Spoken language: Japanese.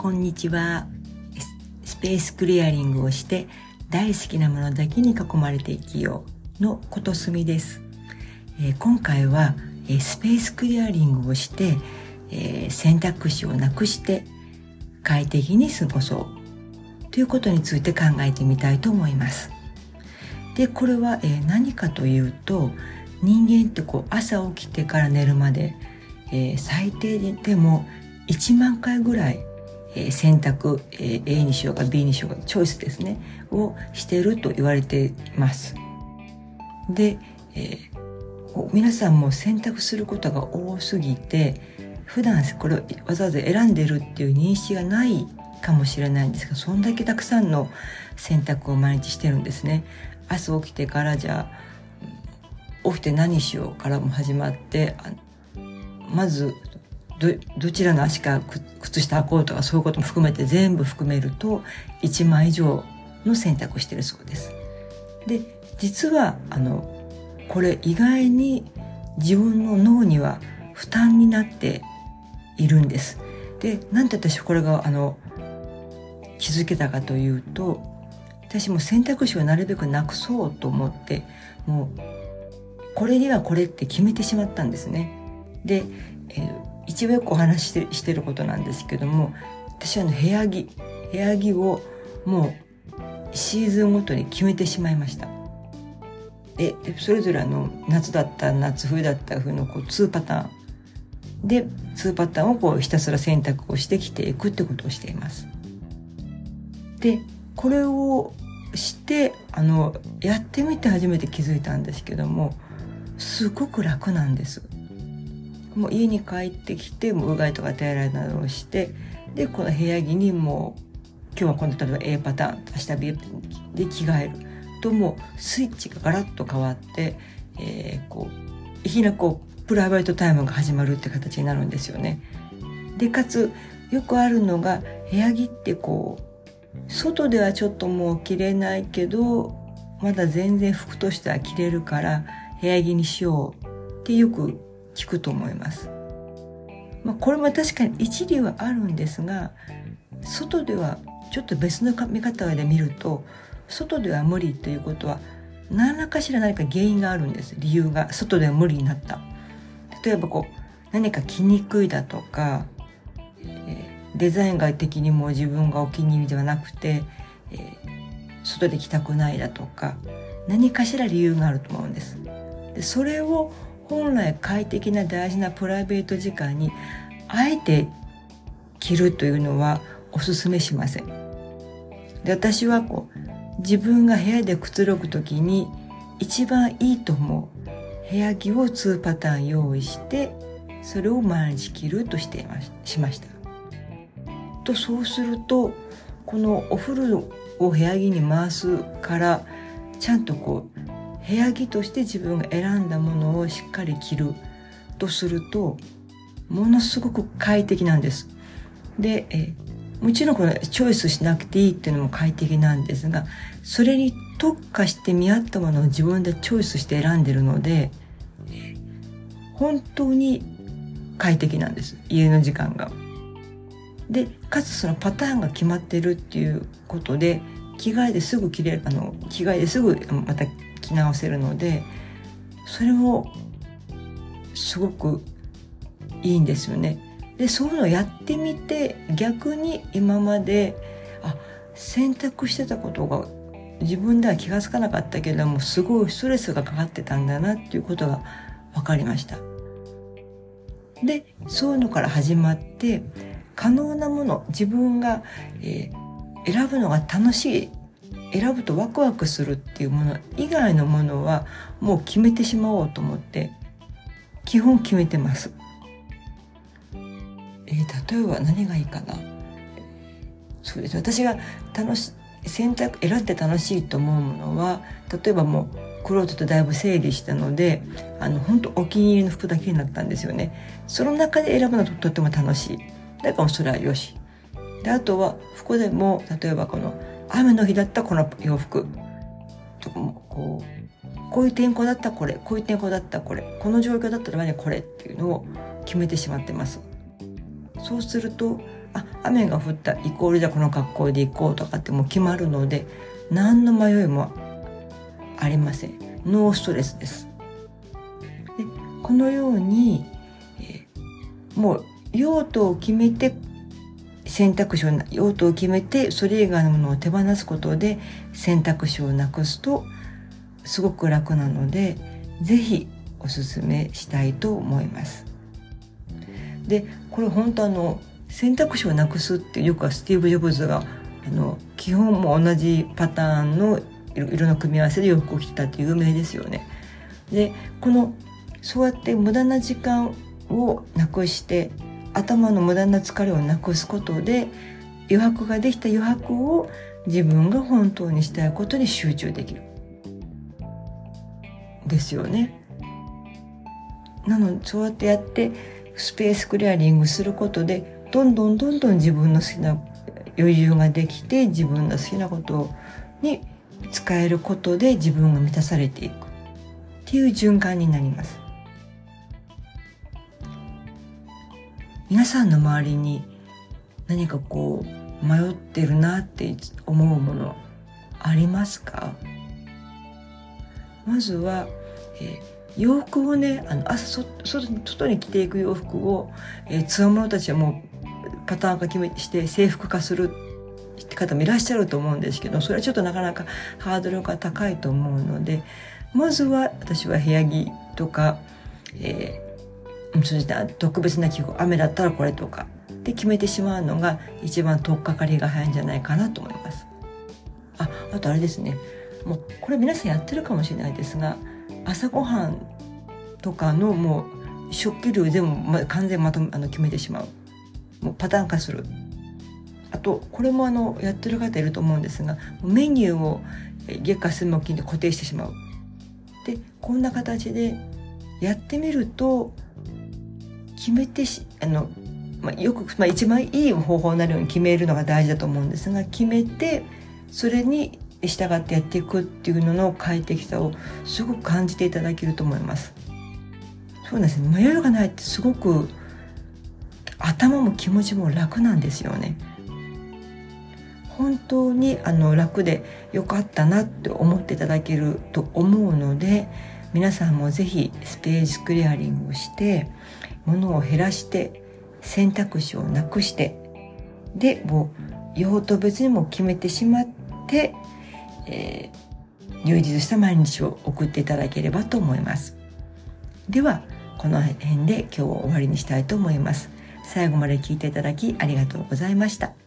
こんにちは。スペースクリアリングをして大好きなものだけに囲まれて生きようのことすみです、えー、今回は、えー、スペースクリアリングをして、えー、選択肢をなくして快適に過ごそうということについて考えてみたいと思います。でこれは、えー、何かというと人間ってこう朝起きてから寝るまで、えー、最低でも1万回ぐらい、えー、選択、えー、A にしようか B にしようかチョイスですね。をしてると言われています。で、えー、皆さんも選択することが多すぎて普段これをわざわざ選んでるっていう認識がないかもしれないんですがそんだけたくさんの選択を毎日してるんですね。朝起きてからじゃあ起きて何しようからも始まってまずどちらの足か靴下履こうとかそういうことも含めて全部含めると1万以上の選択をしてるそうです。で実はあのこれ意外に自分の脳には負担になっているんです。でなんで私これがあの気づけたかというと私も選択肢をなるべくなくそうと思ってもうこれにはこれって決めてしまったんですね。で、えー、一番よくお話してしてることなんですけども私は、ね、部屋着部屋着をもうシーズンごとに決めてしまいました。でそれぞれあの夏だった夏冬だった冬のこう2パターンで2パターンをこうひたすら選択をしてきていくってことをしています。でこれをしてあのやってみて初めて気づいたんですけどもすごく楽なんです。もう家に帰ってきてもううがいとか手洗いなどをしてでこの部屋着にもう今日はこの例えば A パターン明日 B で着替えるともうスイッチがガラッと変わって、えー、こういきなりこうプライベートタイムが始まるって形になるんですよね。でかつよくあるのが部屋着ってこう外ではちょっともう着れないけどまだ全然服としては着れるから部屋着にしようってよく聞くと思います。まあ、これも確かに一理はあるんですが外ではちょっと別の見方で見ると外では無理ということは何らかしら何か原因があるんです。理由が。外では無理になった。例えばこう何か着にくいだとか、え、デザインが的にも自分がお気に入りではなくて、え、外で着たくないだとか何かしら理由があると思うんです。でそれを本来快適な大事なプライベート時間にあえて着るというのはおすすめしません。で私はこう自分が部屋でくつろぐ時に一番いいと思う部屋着を2パターン用意してそれを毎日着るとしていましました。とそうするとこのお風呂を部屋着に回すからちゃんとこう部屋着として自分が選んだものをしっかり着るとするとものすごく快適なんです。で、えもちろんこれチョイスしなくていいっていうのも快適なんですがそれに特化して見合ったものを自分でチョイスして選んでるので、本当に快適なんです家の時間が。でかつそのパターンが決まってるっていうことで着替えですぐ着れるあの着替えですぐまたき直せるのでそれもすごくいいんですよね。でそういうのをやってみて逆に今まであ選択してたことが自分では気が付かなかったけれどもすごいストレスがかかってたんだなっていうことが分かりました。でそういうのから始まって可能なもの自分が、えー、選ぶのが楽しい選ぶとワクワクするっていうもの以外のものはもう決めてしまおうと思って基本決めてます。えー、例えば何がいいかな？そうです私が楽し選択選んで楽しいと思うものは例えばもうクロートとだいぶ整理したのであの本当お気に入りの服だけになったんですよね。その中で選ぶのととっても楽しい。だからそれはよし。であとは服でも例えばこの雨の日だったこの洋服。とかもこうこういう天候だったこれこういう天候だったこれこの状況だったらこれっていうのを決めてしまってます。そうするとあ雨が降ったイコールじゃこの格好で行こうとかってもう決まるので何の迷いもありません。ノーストレスです。でこのように、えー、もう用途を決めて選択肢を用途を決めてそれ以外のものを手放すことで選択肢をなくすとすごく楽なので是非おすすめしたいと思います。でこれ本当あの選択肢をなくすってよくはスティーブ・ジョブズがあの基本も同じパターンの色の組み合わせで洋服を着てたって有名ですよね。でこのそうやって無駄な時間をなくして頭の無駄な疲れをなくすことで余白ができた余白を自分が本当にしたいことに集中できる。ですよね。なのでそうやってやってスペースクリアリングすることでどんどんどんどん自分の好きな余裕ができて自分の好きなことに使えることで自分が満たされていくっていう循環になります皆さんの周りに何かこう迷ってるなって思うものありますか？まずは、えー、洋服をねあの朝外に着ていく洋服を、えー、つわものたちはもうパターン化決めして制服化するって方もいらっしゃると思うんですけどそれはちょっとなかなかハードルが高いと思うのでまずは私は部屋着とか、え、そうした特別な記号雨だったらこれとかで決めてしまうのが一番取っかかりが早いんじゃないかなと思います。ああとあれですね。もうこれ皆さんやってるかもしれないですが朝ごはんとかのもう食器類全部、ま、完全まとあの決めてしまう。もうパターン化する。あとこれもあのやってる方いると思うんですがメニューを月下水木金で固定してしまう。でこんな形でやってみると決めてしあの、まあ、よく、まあ、一番いい方法になるように決めるのが大事だと思うんですが決めてそれに従ってやっていくっていうのの快適さをすごく感じていただけると思います。そうですね迷いがないってすごく頭も気持ちも楽なんですよね。本当にあの楽で良かったなって思っていただけると思うので皆さんも是非スペースクリアリングをして物を減らして選択肢をなくしてでもう用途別にも決めてしまってえー、充実した毎日を送っていただければと思います。では、この辺で今日を終わりにしたいと思います。最後まで聞いていただきありがとうございました。